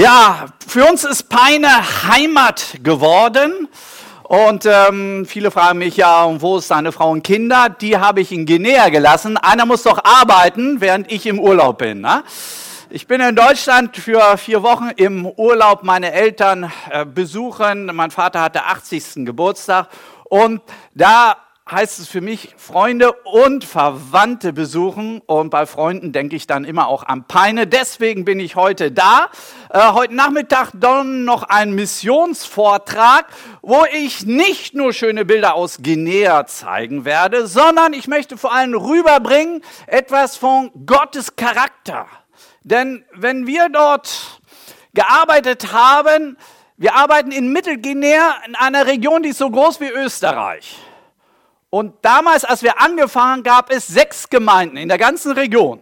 Ja, für uns ist Peine Heimat geworden. Und ähm, viele fragen mich ja, wo ist deine Frau und Kinder? Die habe ich in Guinea gelassen. Einer muss doch arbeiten, während ich im Urlaub bin. Ne? Ich bin in Deutschland für vier Wochen im Urlaub meine Eltern äh, besuchen. Mein Vater hatte 80. Geburtstag und da heißt es für mich Freunde und Verwandte besuchen. Und bei Freunden denke ich dann immer auch an Peine. Deswegen bin ich heute da. Äh, heute Nachmittag dann noch ein Missionsvortrag, wo ich nicht nur schöne Bilder aus Guinea zeigen werde, sondern ich möchte vor allem rüberbringen etwas von Gottes Charakter. Denn wenn wir dort gearbeitet haben, wir arbeiten in Mittelguinea in einer Region, die ist so groß wie Österreich. Und damals, als wir angefangen, gab es sechs Gemeinden in der ganzen Region.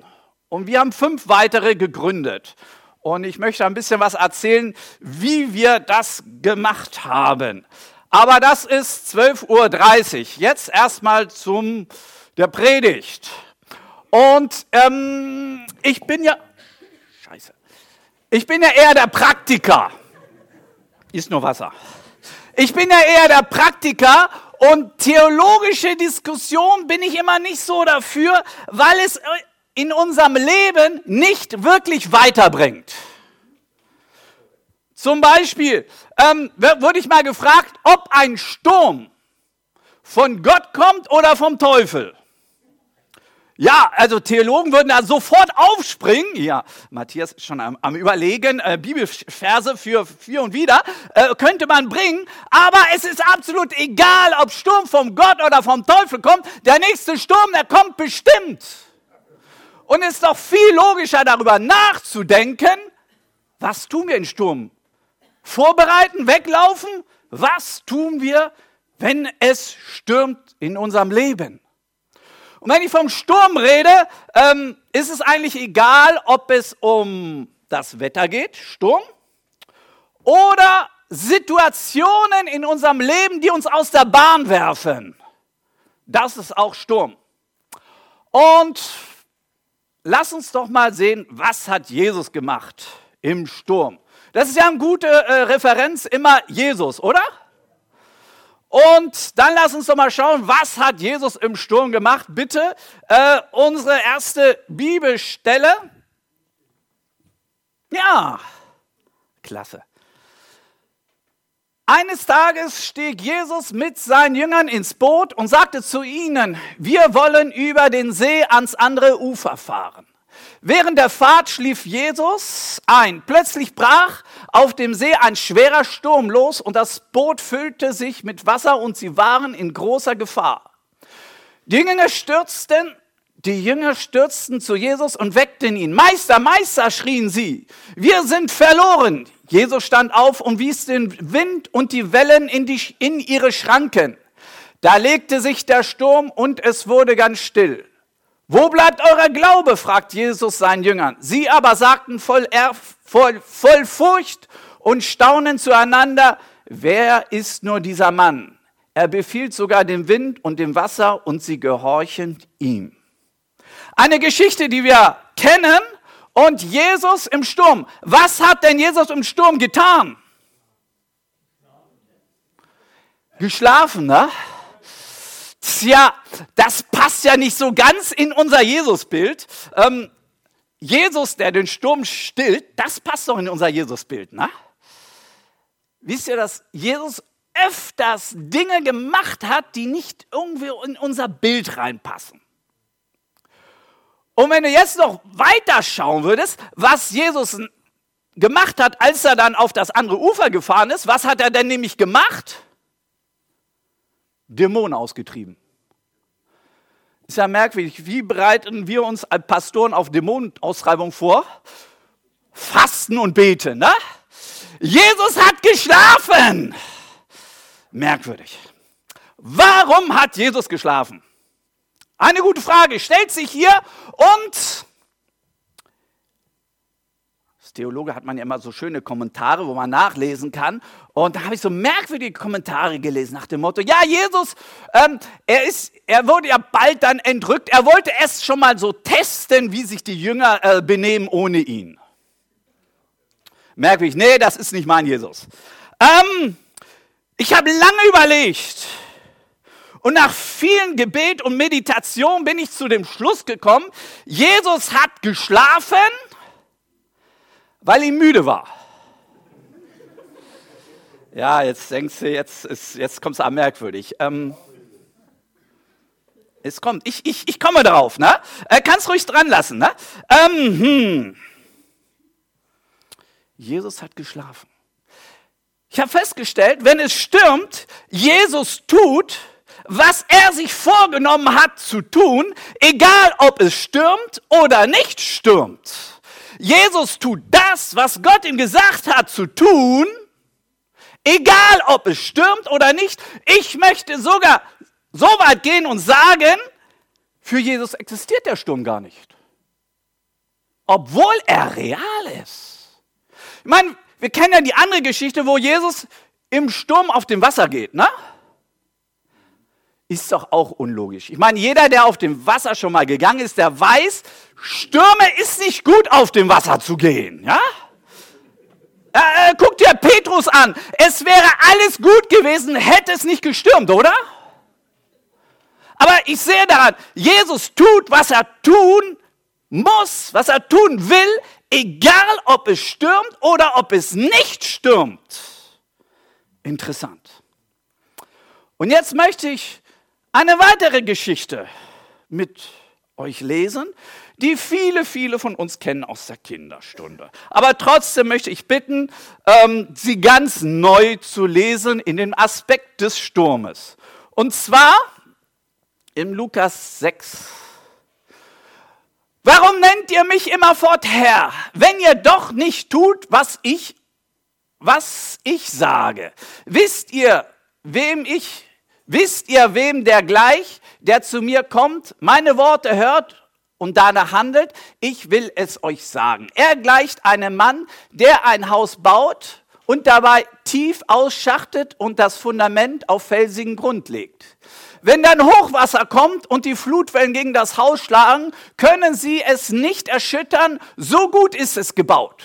Und wir haben fünf weitere gegründet. Und ich möchte ein bisschen was erzählen, wie wir das gemacht haben. Aber das ist 12.30 Uhr. Jetzt erstmal zum der Predigt. Und ähm, ich bin ja, scheiße, ich bin ja eher der Praktiker. Ist nur Wasser. Ich bin ja eher der Praktiker und theologische Diskussion bin ich immer nicht so dafür, weil es in unserem Leben nicht wirklich weiterbringt. Zum Beispiel ähm, wurde ich mal gefragt, ob ein Sturm von Gott kommt oder vom Teufel. Ja, also Theologen würden da sofort aufspringen. Ja, Matthias ist schon am, am Überlegen, äh, Bibelverse für für und wieder äh, könnte man bringen. Aber es ist absolut egal, ob Sturm vom Gott oder vom Teufel kommt. Der nächste Sturm, der kommt bestimmt. Und es ist doch viel logischer, darüber nachzudenken, was tun wir in Sturm? Vorbereiten, weglaufen? Was tun wir, wenn es stürmt in unserem Leben? Und wenn ich vom Sturm rede, ähm, ist es eigentlich egal, ob es um das Wetter geht, Sturm, oder Situationen in unserem Leben, die uns aus der Bahn werfen. Das ist auch Sturm. Und lass uns doch mal sehen, was hat Jesus gemacht im Sturm. Das ist ja eine gute äh, Referenz, immer Jesus, oder? Und dann lass uns doch mal schauen, was hat Jesus im Sturm gemacht. Bitte äh, unsere erste Bibelstelle. Ja, klasse. Eines Tages stieg Jesus mit seinen Jüngern ins Boot und sagte zu ihnen, wir wollen über den See ans andere Ufer fahren. Während der Fahrt schlief Jesus ein. Plötzlich brach auf dem See ein schwerer Sturm los und das Boot füllte sich mit Wasser und sie waren in großer Gefahr. Die Jünger stürzten, die Jünger stürzten zu Jesus und weckten ihn. Meister, Meister, schrien sie. Wir sind verloren. Jesus stand auf und wies den Wind und die Wellen in, die, in ihre Schranken. Da legte sich der Sturm und es wurde ganz still. Wo bleibt euer Glaube? fragt Jesus seinen Jüngern. Sie aber sagten voll, voll, voll Furcht und Staunen zueinander, wer ist nur dieser Mann? Er befiehlt sogar dem Wind und dem Wasser und sie gehorchen ihm. Eine Geschichte, die wir kennen und Jesus im Sturm. Was hat denn Jesus im Sturm getan? Geschlafen, ne? Tja, das passt ja nicht so ganz in unser Jesusbild. Ähm, Jesus, der den Sturm stillt, das passt doch in unser Jesusbild, ne? Wisst ihr, dass Jesus öfters Dinge gemacht hat, die nicht irgendwie in unser Bild reinpassen? Und wenn du jetzt noch weiter schauen würdest, was Jesus gemacht hat, als er dann auf das andere Ufer gefahren ist, was hat er denn nämlich gemacht? Dämonen ausgetrieben. Ist ja merkwürdig. Wie bereiten wir uns als Pastoren auf Dämonenaustreibung vor? Fasten und beten, ne? Jesus hat geschlafen. Merkwürdig. Warum hat Jesus geschlafen? Eine gute Frage stellt sich hier und Theologe hat man ja immer so schöne Kommentare, wo man nachlesen kann. Und da habe ich so merkwürdige Kommentare gelesen nach dem Motto, ja, Jesus, ähm, er, ist, er wurde ja bald dann entrückt. Er wollte erst schon mal so testen, wie sich die Jünger äh, benehmen ohne ihn. merkwürdig. Nee, das ist nicht mein Jesus. Ähm, ich habe lange überlegt und nach vielen Gebet und Meditation bin ich zu dem Schluss gekommen, Jesus hat geschlafen, weil ihm müde war. Ja, jetzt denkst du, jetzt, jetzt kommt es an merkwürdig. Ähm, es kommt, ich, ich, ich komme drauf, ne? Äh, kannst ruhig dran lassen, ne? Ähm, hm. Jesus hat geschlafen. Ich habe festgestellt, wenn es stürmt, Jesus tut, was er sich vorgenommen hat zu tun, egal ob es stürmt oder nicht stürmt. Jesus tut das, was Gott ihm gesagt hat zu tun, egal ob es stürmt oder nicht. Ich möchte sogar so weit gehen und sagen, für Jesus existiert der Sturm gar nicht. Obwohl er real ist. Ich meine, wir kennen ja die andere Geschichte, wo Jesus im Sturm auf dem Wasser geht, ne? Ist doch auch unlogisch. Ich meine, jeder, der auf dem Wasser schon mal gegangen ist, der weiß, Stürme ist nicht gut, auf dem Wasser zu gehen, ja? Äh, äh, guck dir Petrus an. Es wäre alles gut gewesen, hätte es nicht gestürmt, oder? Aber ich sehe daran, Jesus tut, was er tun muss, was er tun will, egal ob es stürmt oder ob es nicht stürmt. Interessant. Und jetzt möchte ich eine weitere Geschichte mit euch lesen, die viele, viele von uns kennen aus der Kinderstunde. Aber trotzdem möchte ich bitten, ähm, sie ganz neu zu lesen in dem Aspekt des Sturmes. Und zwar im Lukas 6. Warum nennt ihr mich immerfort Herr, wenn ihr doch nicht tut, was ich, was ich sage? Wisst ihr, wem ich, wisst ihr, wem der gleich, der zu mir kommt, meine Worte hört und danach handelt? Ich will es euch sagen. Er gleicht einem Mann, der ein Haus baut und dabei tief ausschachtet und das Fundament auf felsigen Grund legt. Wenn dann Hochwasser kommt und die Flutwellen gegen das Haus schlagen, können sie es nicht erschüttern, so gut ist es gebaut.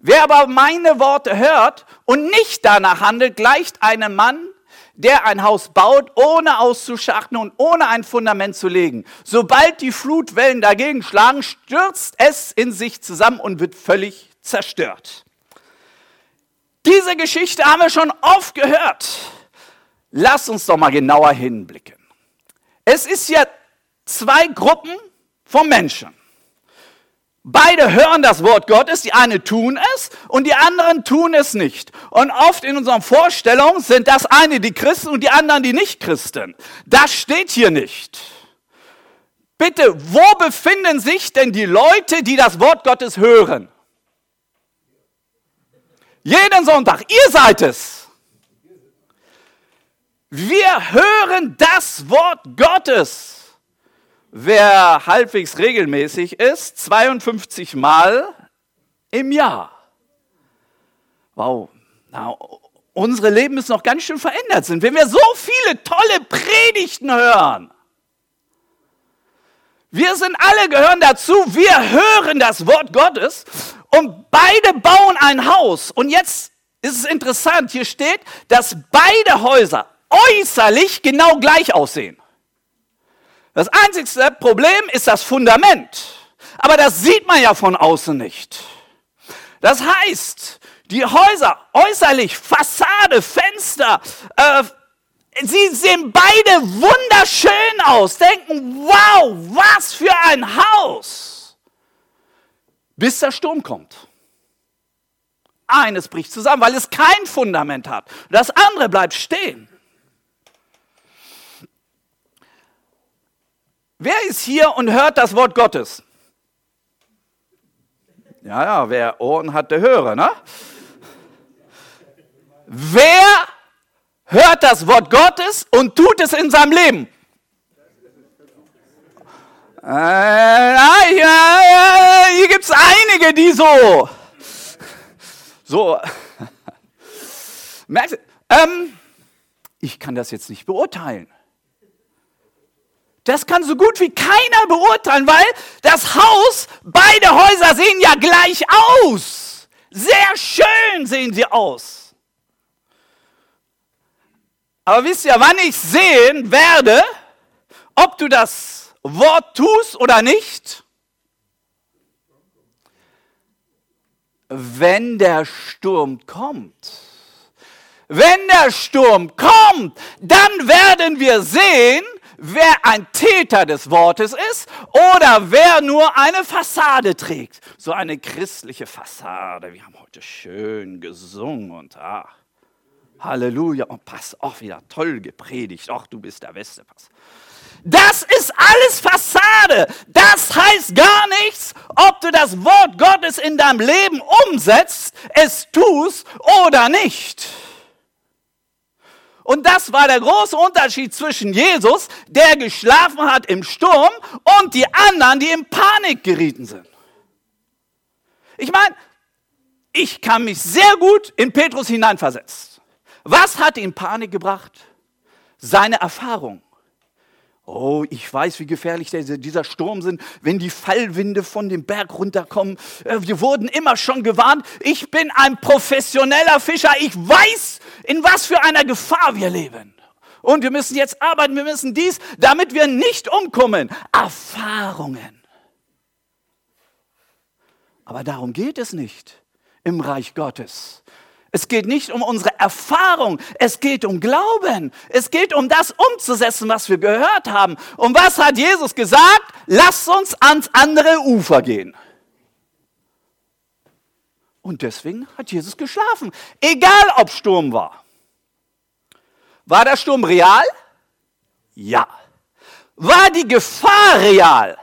Wer aber meine Worte hört und nicht danach handelt, gleicht einem Mann, der ein Haus baut, ohne auszuschachten und ohne ein Fundament zu legen. Sobald die Flutwellen dagegen schlagen, stürzt es in sich zusammen und wird völlig zerstört. Diese Geschichte haben wir schon oft gehört. Lass uns doch mal genauer hinblicken. Es ist ja zwei Gruppen von Menschen. Beide hören das Wort Gottes, die einen tun es und die anderen tun es nicht. Und oft in unseren Vorstellungen sind das eine die Christen und die anderen die Nicht-Christen. Das steht hier nicht. Bitte, wo befinden sich denn die Leute, die das Wort Gottes hören? Jeden Sonntag, ihr seid es. Wir hören das Wort Gottes. Wer halbwegs regelmäßig ist, 52 Mal im Jahr. Wow. Na, unsere Leben müssen noch ganz schön verändert sind, wenn wir so viele tolle Predigten hören. Wir sind alle gehören dazu, wir hören das Wort Gottes und beide bauen ein Haus. Und jetzt ist es interessant, hier steht, dass beide Häuser äußerlich genau gleich aussehen. Das einzigste Problem ist das Fundament. Aber das sieht man ja von außen nicht. Das heißt, die Häuser äußerlich, Fassade, Fenster, äh, sie sehen beide wunderschön aus. Denken, wow, was für ein Haus. Bis der Sturm kommt. Eines bricht zusammen, weil es kein Fundament hat. Das andere bleibt stehen. Wer ist hier und hört das Wort Gottes? Ja, ja, wer Ohren hat, der höre, ne? Wer hört das Wort Gottes und tut es in seinem Leben? Äh, ja, hier gibt es einige, die so. So. Merkst du? Ähm, ich kann das jetzt nicht beurteilen. Das kann so gut wie keiner beurteilen, weil das Haus, beide Häuser sehen ja gleich aus. Sehr schön sehen sie aus. Aber wisst ihr, wann ich sehen werde, ob du das Wort tust oder nicht? Wenn der Sturm kommt. Wenn der Sturm kommt, dann werden wir sehen, wer ein Täter des Wortes ist oder wer nur eine Fassade trägt. So eine christliche Fassade. Wir haben heute schön gesungen und ah, Halleluja. Und pass auf, wieder toll gepredigt. Ach, du bist der Beste. Pass. Das ist alles Fassade. Das heißt gar nichts, ob du das Wort Gottes in deinem Leben umsetzt, es tust oder nicht. Und das war der große Unterschied zwischen Jesus, der geschlafen hat im Sturm, und die anderen, die in Panik gerieten sind. Ich meine, ich kann mich sehr gut in Petrus hineinversetzen. Was hat ihn Panik gebracht? Seine Erfahrung. Oh, ich weiß, wie gefährlich dieser Sturm sind, wenn die Fallwinde von dem Berg runterkommen. Äh, wir wurden immer schon gewarnt. Ich bin ein professioneller Fischer. Ich weiß, in was für einer Gefahr wir leben. Und wir müssen jetzt arbeiten, wir müssen dies, damit wir nicht umkommen. Erfahrungen. Aber darum geht es nicht im Reich Gottes. Es geht nicht um unsere Erfahrung, es geht um Glauben. Es geht um das umzusetzen, was wir gehört haben. Und was hat Jesus gesagt? Lasst uns ans andere Ufer gehen. Und deswegen hat Jesus geschlafen, egal ob Sturm war. War der Sturm real? Ja. War die Gefahr real?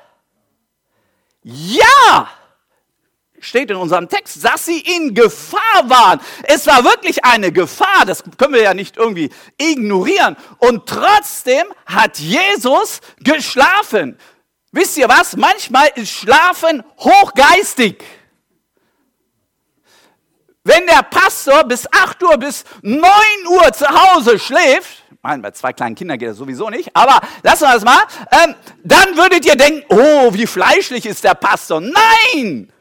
Ja steht in unserem Text, dass sie in Gefahr waren. Es war wirklich eine Gefahr, das können wir ja nicht irgendwie ignorieren. Und trotzdem hat Jesus geschlafen. Wisst ihr was? Manchmal ist Schlafen hochgeistig. Wenn der Pastor bis 8 Uhr, bis 9 Uhr zu Hause schläft, meine, bei zwei kleinen Kindern geht das sowieso nicht, aber lassen wir das mal, ähm, dann würdet ihr denken, oh, wie fleischlich ist der Pastor. Nein!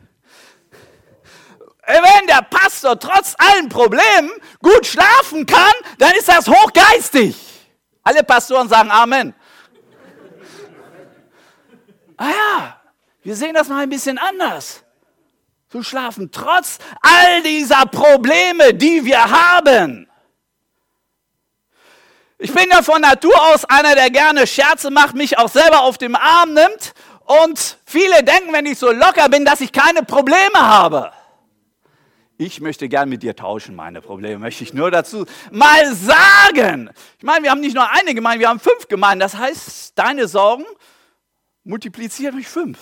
Wenn der Pastor trotz allen Problemen gut schlafen kann, dann ist das hochgeistig. Alle Pastoren sagen Amen. Ah ja, wir sehen das mal ein bisschen anders. Zu schlafen trotz all dieser Probleme, die wir haben. Ich bin ja von Natur aus einer, der gerne Scherze macht, mich auch selber auf den Arm nimmt. Und viele denken, wenn ich so locker bin, dass ich keine Probleme habe. Ich möchte gern mit dir tauschen, meine Probleme, möchte ich nur dazu mal sagen. Ich meine, wir haben nicht nur eine Gemeinde, wir haben fünf Gemeinden. Das heißt, deine Sorgen multipliziert durch fünf.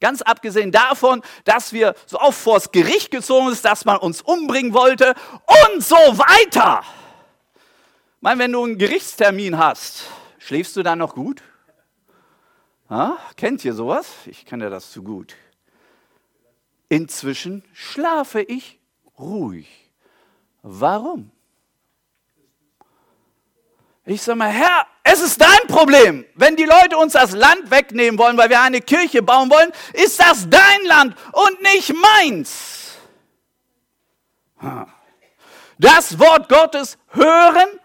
Ganz abgesehen davon, dass wir so oft vors Gericht gezogen sind, dass man uns umbringen wollte und so weiter. Ich meine, wenn du einen Gerichtstermin hast, schläfst du dann noch gut? Ha? Kennt ihr sowas? Ich kenne das zu gut. Inzwischen schlafe ich ruhig. Warum? Ich sage mal, Herr, es ist dein Problem. Wenn die Leute uns das Land wegnehmen wollen, weil wir eine Kirche bauen wollen, ist das dein Land und nicht meins. Das Wort Gottes hören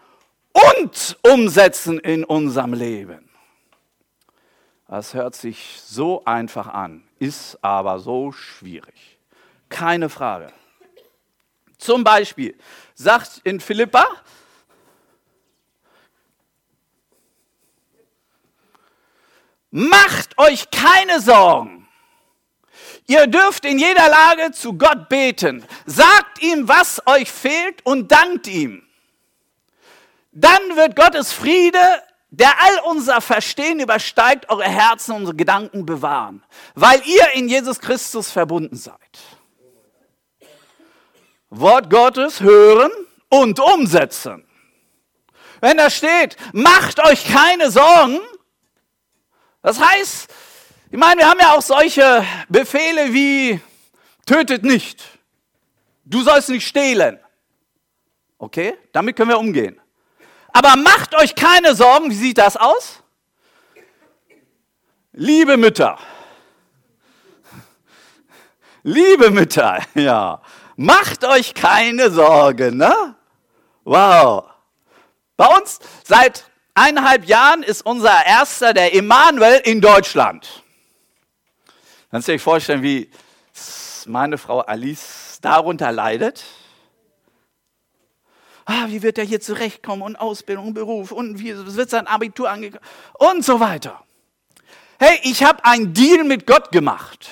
und umsetzen in unserem Leben. Das hört sich so einfach an, ist aber so schwierig. Keine Frage. Zum Beispiel sagt in Philippa, macht euch keine Sorgen. Ihr dürft in jeder Lage zu Gott beten. Sagt ihm, was euch fehlt und dankt ihm. Dann wird Gottes Friede, der all unser Verstehen übersteigt, eure Herzen, unsere Gedanken bewahren, weil ihr in Jesus Christus verbunden seid. Wort Gottes hören und umsetzen. Wenn da steht, macht euch keine Sorgen, das heißt, ich meine, wir haben ja auch solche Befehle wie tötet nicht, du sollst nicht stehlen. Okay, damit können wir umgehen. Aber macht euch keine Sorgen, wie sieht das aus? Liebe Mütter, liebe Mütter, ja, Macht euch keine Sorgen, ne? Wow. Bei uns seit eineinhalb Jahren ist unser erster, der Emanuel, in Deutschland. Kannst du dir vorstellen, wie meine Frau Alice darunter leidet? Ah, wie wird er hier zurechtkommen und Ausbildung, Beruf und wie wird sein Abitur angekommen und so weiter. Hey, ich habe einen Deal mit Gott gemacht.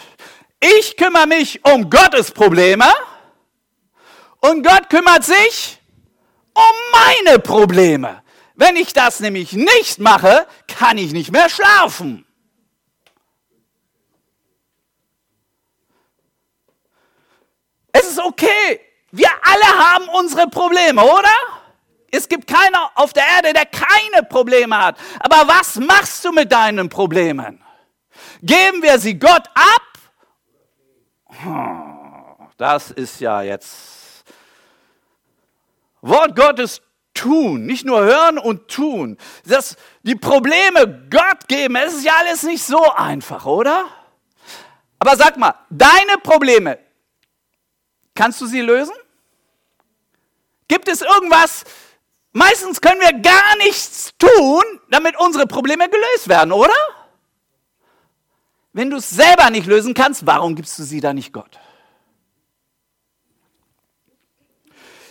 Ich kümmere mich um Gottes Probleme und Gott kümmert sich um meine Probleme. Wenn ich das nämlich nicht mache, kann ich nicht mehr schlafen. Es ist okay. Wir alle haben unsere Probleme, oder? Es gibt keiner auf der Erde, der keine Probleme hat. Aber was machst du mit deinen Problemen? Geben wir sie Gott ab? Das ist ja jetzt Wort Gottes tun, nicht nur hören und tun. Das, die Probleme Gott geben, es ist ja alles nicht so einfach, oder? Aber sag mal, deine Probleme, kannst du sie lösen? Gibt es irgendwas? Meistens können wir gar nichts tun, damit unsere Probleme gelöst werden, oder? Wenn du es selber nicht lösen kannst, warum gibst du sie dann nicht Gott?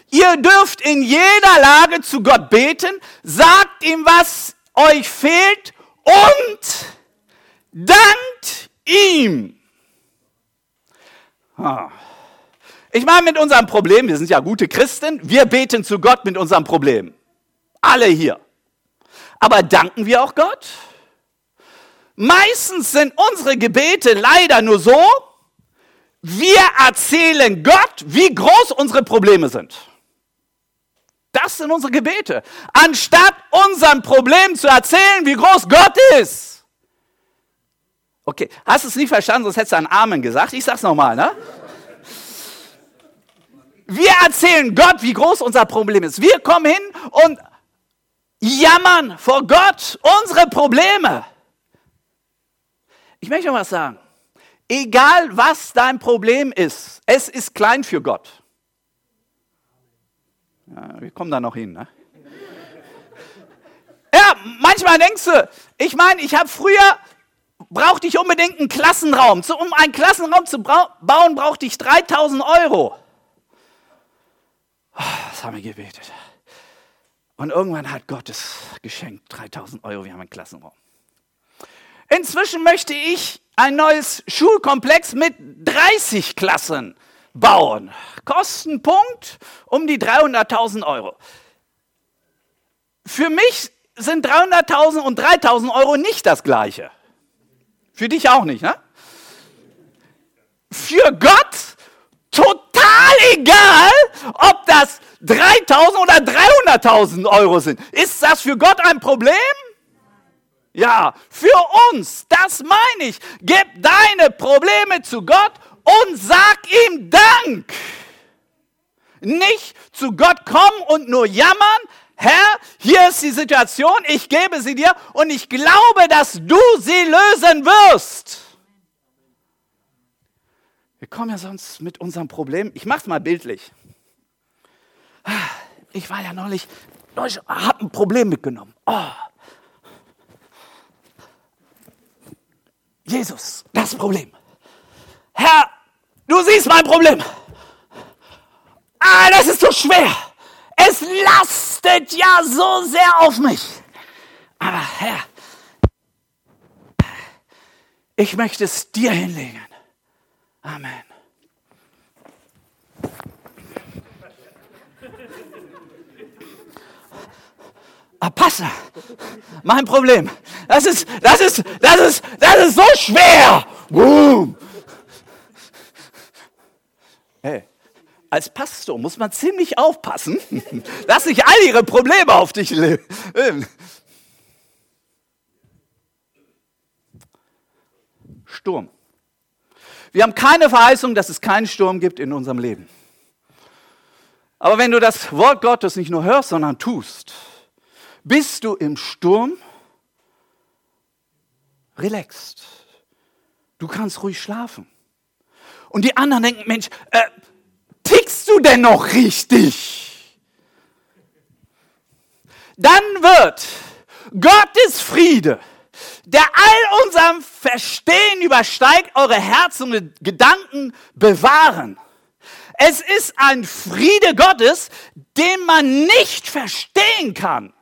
Ihr dürft in jeder Lage zu Gott beten, sagt ihm, was euch fehlt und dankt ihm. Ich meine mit unserem Problem, wir sind ja gute Christen, wir beten zu Gott mit unserem Problem. Alle hier. Aber danken wir auch Gott? Meistens sind unsere Gebete leider nur so, wir erzählen Gott, wie groß unsere Probleme sind. Das sind unsere Gebete. Anstatt unserem Problem zu erzählen, wie groß Gott ist. Okay, hast du es nicht verstanden, sonst hättest du einen Amen gesagt. Ich sag's nochmal, ne? Wir erzählen Gott, wie groß unser Problem ist. Wir kommen hin und jammern vor Gott unsere Probleme. Ich möchte noch was sagen. Egal was dein Problem ist, es ist klein für Gott. Ja, wir kommen da noch hin. Ne? Ja, manchmal denkst du, ich meine, ich habe früher, brauchte ich unbedingt einen Klassenraum. Um einen Klassenraum zu bauen, brauchte ich 3000 Euro. Das haben wir gebetet. Und irgendwann hat Gott es geschenkt, 3000 Euro, wir haben einen Klassenraum. Inzwischen möchte ich ein neues Schulkomplex mit 30 Klassen bauen. Kostenpunkt um die 300.000 Euro. Für mich sind 300.000 und 3.000 Euro nicht das gleiche. Für dich auch nicht, ne? Für Gott total egal, ob das 3.000 oder 300.000 Euro sind. Ist das für Gott ein Problem? Ja, für uns, das meine ich. Gib deine Probleme zu Gott und sag ihm Dank. Nicht zu Gott kommen und nur jammern. Herr, hier ist die Situation, ich gebe sie dir und ich glaube, dass du sie lösen wirst. Wir kommen ja sonst mit unserem Problem. Ich mache es mal bildlich. Ich war ja neulich, ich habe ein Problem mitgenommen. Oh. Jesus, das Problem. Herr, du siehst mein Problem. Ah, das ist so schwer. Es lastet ja so sehr auf mich. Aber Herr, ich möchte es dir hinlegen. Amen. Ah, Pastor, mein Problem. Das ist, das ist, das ist, das ist so schwer. Boom. Hey, als Pastor muss man ziemlich aufpassen, dass nicht all ihre Probleme auf dich leben. Sturm. Wir haben keine Verheißung, dass es keinen Sturm gibt in unserem Leben. Aber wenn du das Wort Gottes nicht nur hörst, sondern tust, bist du im Sturm relaxed. Du kannst ruhig schlafen. Und die anderen denken, Mensch, äh, tickst du denn noch richtig? Dann wird Gottes Friede, der all unserem Verstehen übersteigt, eure Herzen und Gedanken bewahren. Es ist ein Friede Gottes, den man nicht verstehen kann.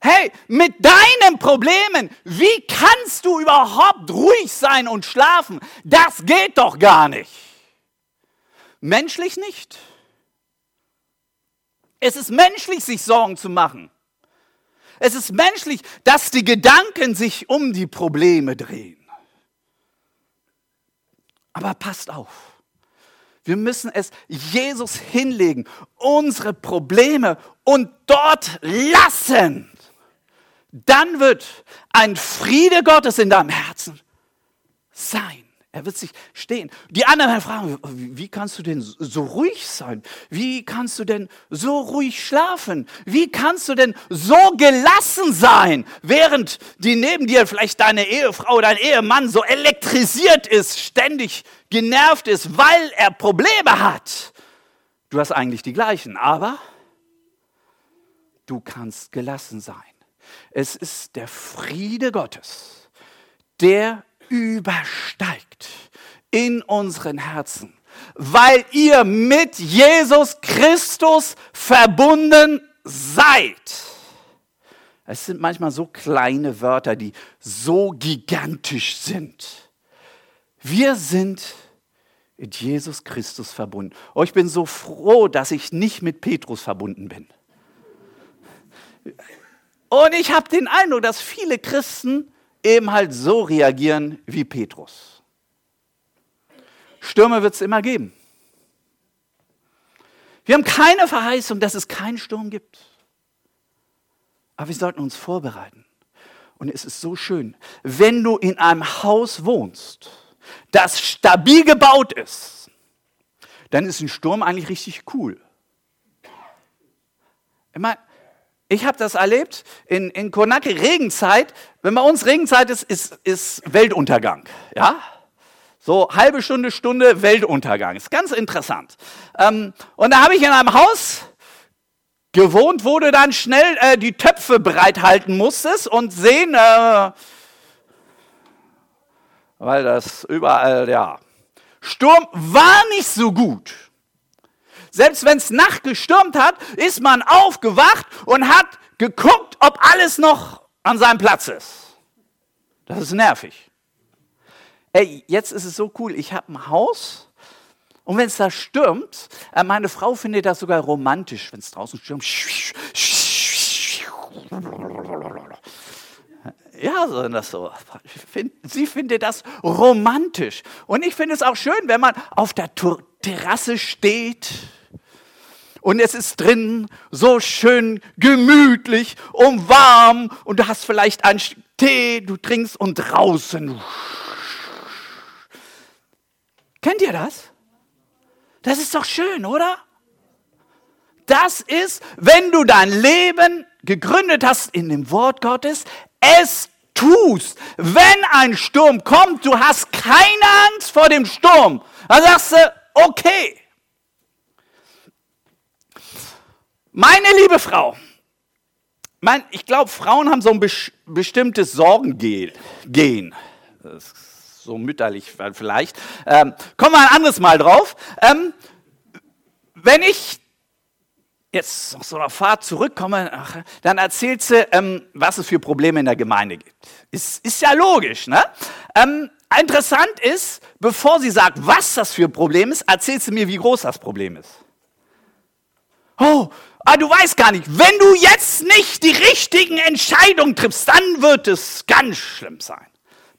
Hey, mit deinen Problemen, wie kannst du überhaupt ruhig sein und schlafen? Das geht doch gar nicht. Menschlich nicht. Es ist menschlich, sich Sorgen zu machen. Es ist menschlich, dass die Gedanken sich um die Probleme drehen. Aber passt auf. Wir müssen es Jesus hinlegen, unsere Probleme und dort lassen. Dann wird ein Friede Gottes in deinem Herzen sein. Er wird sich stehen. Die anderen fragen, wie kannst du denn so ruhig sein? Wie kannst du denn so ruhig schlafen? Wie kannst du denn so gelassen sein, während die neben dir vielleicht deine Ehefrau, dein Ehemann so elektrisiert ist, ständig genervt ist, weil er Probleme hat? Du hast eigentlich die gleichen, aber du kannst gelassen sein. Es ist der Friede Gottes, der übersteigt in unseren Herzen, weil ihr mit Jesus Christus verbunden seid. Es sind manchmal so kleine Wörter, die so gigantisch sind. Wir sind mit Jesus Christus verbunden. Oh, ich bin so froh, dass ich nicht mit Petrus verbunden bin. Und ich habe den Eindruck, dass viele Christen eben halt so reagieren wie Petrus. Stürme wird es immer geben. Wir haben keine Verheißung, dass es keinen Sturm gibt. Aber wir sollten uns vorbereiten. Und es ist so schön, wenn du in einem Haus wohnst, das stabil gebaut ist, dann ist ein Sturm eigentlich richtig cool. Ich meine, ich habe das erlebt in, in Konake, Regenzeit. Wenn bei uns Regenzeit ist, ist, ist Weltuntergang. Ja? So halbe Stunde, Stunde Weltuntergang. Ist ganz interessant. Ähm, und da habe ich in einem Haus gewohnt, wo du dann schnell äh, die Töpfe bereithalten musstest und sehen, äh, weil das überall, ja. Sturm war nicht so gut. Selbst wenn es Nacht gestürmt hat, ist man aufgewacht und hat geguckt, ob alles noch an seinem Platz ist. Das ist nervig. Ey, jetzt ist es so cool. Ich habe ein Haus und wenn es da stürmt, äh, meine Frau findet das sogar romantisch, wenn es draußen stürmt. Ja, so das so. Sie findet das romantisch. Und ich finde es auch schön, wenn man auf der Terrasse steht und es ist drin so schön gemütlich und warm und du hast vielleicht einen Tee, du trinkst und draußen. Kennt ihr das? Das ist doch schön, oder? Das ist, wenn du dein Leben gegründet hast in dem Wort Gottes, es tust. Wenn ein Sturm kommt, du hast keine Angst vor dem Sturm. Dann sagst du, okay, Meine liebe Frau, mein, ich glaube, Frauen haben so ein bestimmtes Sorgengehen. So mütterlich vielleicht. Ähm, kommen wir ein anderes Mal drauf. Ähm, wenn ich jetzt auf so einer Fahrt zurückkomme, ach, dann erzählt sie, ähm, was es für Probleme in der Gemeinde gibt. Ist, ist ja logisch, ne? Ähm, interessant ist, bevor sie sagt, was das für ein Problem ist, erzählt sie mir, wie groß das Problem ist. Oh, aber du weißt gar nicht, wenn du jetzt nicht die richtigen Entscheidungen triffst, dann wird es ganz schlimm sein.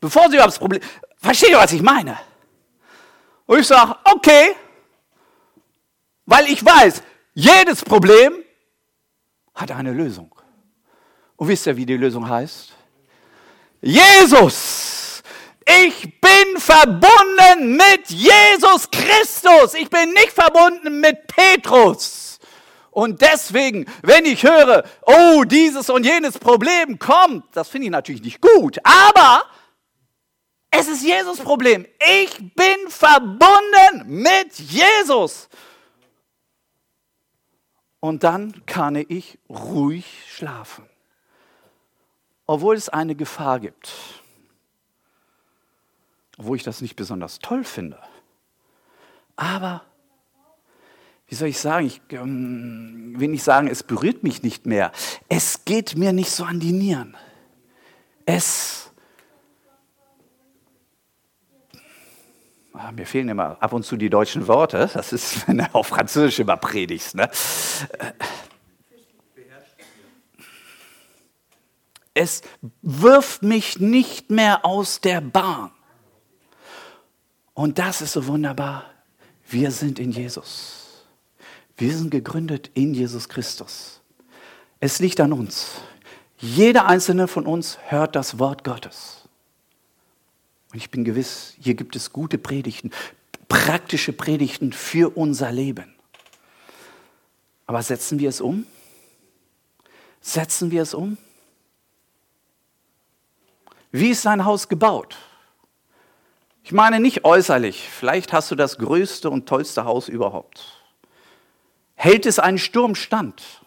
Bevor sie überhaupt das Problem, versteht ihr, was ich meine? Und ich sage, okay, weil ich weiß, jedes Problem hat eine Lösung. Und wisst ihr, wie die Lösung heißt? Jesus! Ich bin verbunden mit Jesus Christus. Ich bin nicht verbunden mit Petrus. Und deswegen, wenn ich höre, oh, dieses und jenes Problem kommt, das finde ich natürlich nicht gut, aber es ist Jesus Problem. Ich bin verbunden mit Jesus. Und dann kann ich ruhig schlafen. Obwohl es eine Gefahr gibt. Obwohl ich das nicht besonders toll finde. Aber, wie soll ich sagen, ich ähm, will nicht sagen, es berührt mich nicht mehr. Es geht mir nicht so an die Nieren. Es Ah, mir fehlen immer ab und zu die deutschen Worte. Das ist, wenn du auf Französisch immer predigst. Ne? Es wirft mich nicht mehr aus der Bahn. Und das ist so wunderbar. Wir sind in Jesus. Wir sind gegründet in Jesus Christus. Es liegt an uns. Jeder einzelne von uns hört das Wort Gottes. Und ich bin gewiss, hier gibt es gute Predigten, praktische Predigten für unser Leben. Aber setzen wir es um? Setzen wir es um? Wie ist sein Haus gebaut? Ich meine nicht äußerlich. Vielleicht hast du das größte und tollste Haus überhaupt. Hält es einen Sturm stand?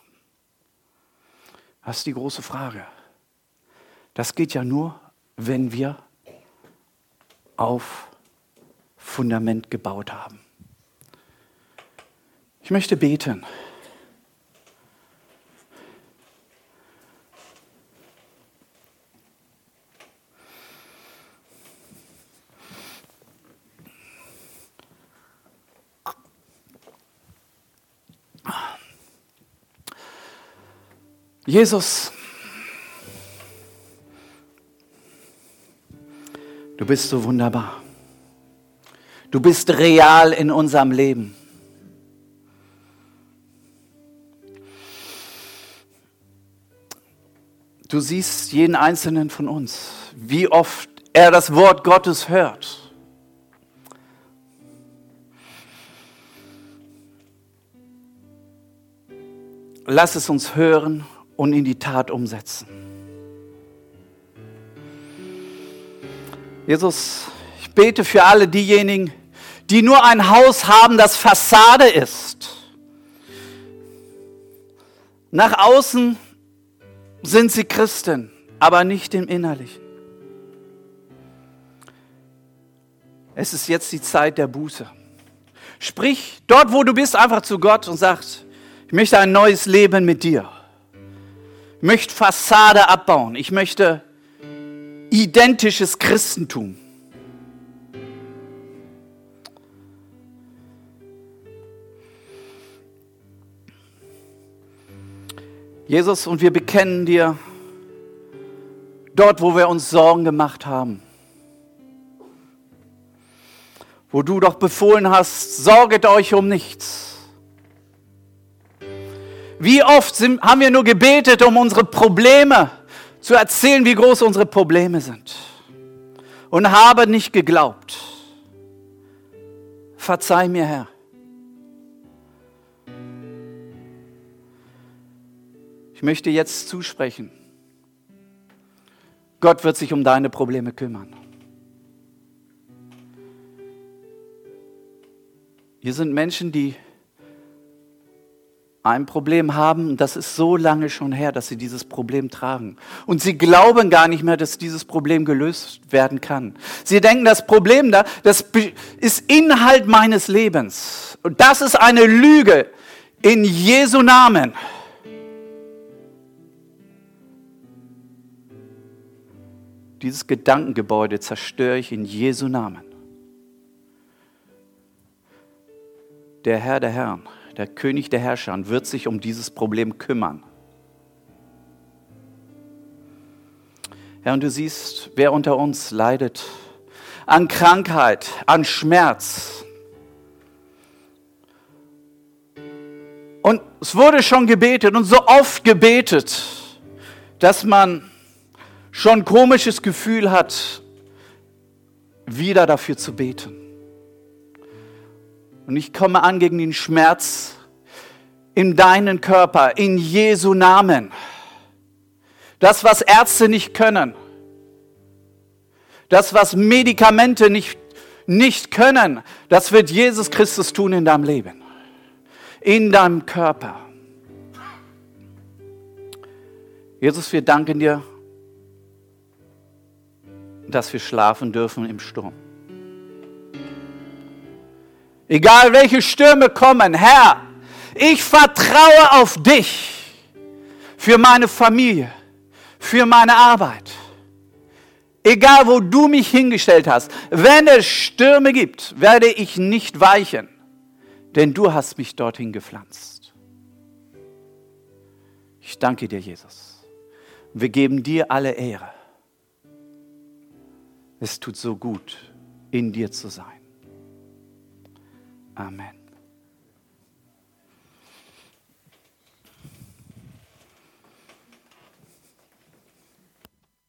Das ist die große Frage. Das geht ja nur, wenn wir auf Fundament gebaut haben. Ich möchte beten. Jesus, Du bist so wunderbar. Du bist real in unserem Leben. Du siehst jeden einzelnen von uns, wie oft er das Wort Gottes hört. Lass es uns hören und in die Tat umsetzen. Jesus, ich bete für alle diejenigen, die nur ein Haus haben, das Fassade ist. Nach außen sind sie Christen, aber nicht im Innerlichen. Es ist jetzt die Zeit der Buße. Sprich dort, wo du bist, einfach zu Gott und sagst, ich möchte ein neues Leben mit dir. Ich möchte Fassade abbauen. Ich möchte identisches Christentum. Jesus, und wir bekennen dir dort, wo wir uns Sorgen gemacht haben, wo du doch befohlen hast, sorget euch um nichts. Wie oft sind, haben wir nur gebetet um unsere Probleme, zu erzählen, wie groß unsere Probleme sind. Und habe nicht geglaubt. Verzeih mir, Herr. Ich möchte jetzt zusprechen. Gott wird sich um deine Probleme kümmern. Hier sind Menschen, die ein Problem haben, das ist so lange schon her, dass sie dieses Problem tragen. Und sie glauben gar nicht mehr, dass dieses Problem gelöst werden kann. Sie denken, das Problem da, das ist Inhalt meines Lebens. Und das ist eine Lüge in Jesu Namen. Dieses Gedankengebäude zerstöre ich in Jesu Namen. Der Herr der Herren der König der Herrscher, wird sich um dieses Problem kümmern. Herr, und du siehst, wer unter uns leidet an Krankheit, an Schmerz. Und es wurde schon gebetet und so oft gebetet, dass man schon ein komisches Gefühl hat, wieder dafür zu beten. Und ich komme an gegen den Schmerz in deinen Körper, in Jesu Namen. Das, was Ärzte nicht können, das, was Medikamente nicht, nicht können, das wird Jesus Christus tun in deinem Leben, in deinem Körper. Jesus, wir danken dir, dass wir schlafen dürfen im Sturm. Egal welche Stürme kommen, Herr, ich vertraue auf dich für meine Familie, für meine Arbeit. Egal wo du mich hingestellt hast, wenn es Stürme gibt, werde ich nicht weichen, denn du hast mich dorthin gepflanzt. Ich danke dir, Jesus. Wir geben dir alle Ehre. Es tut so gut, in dir zu sein. Amen.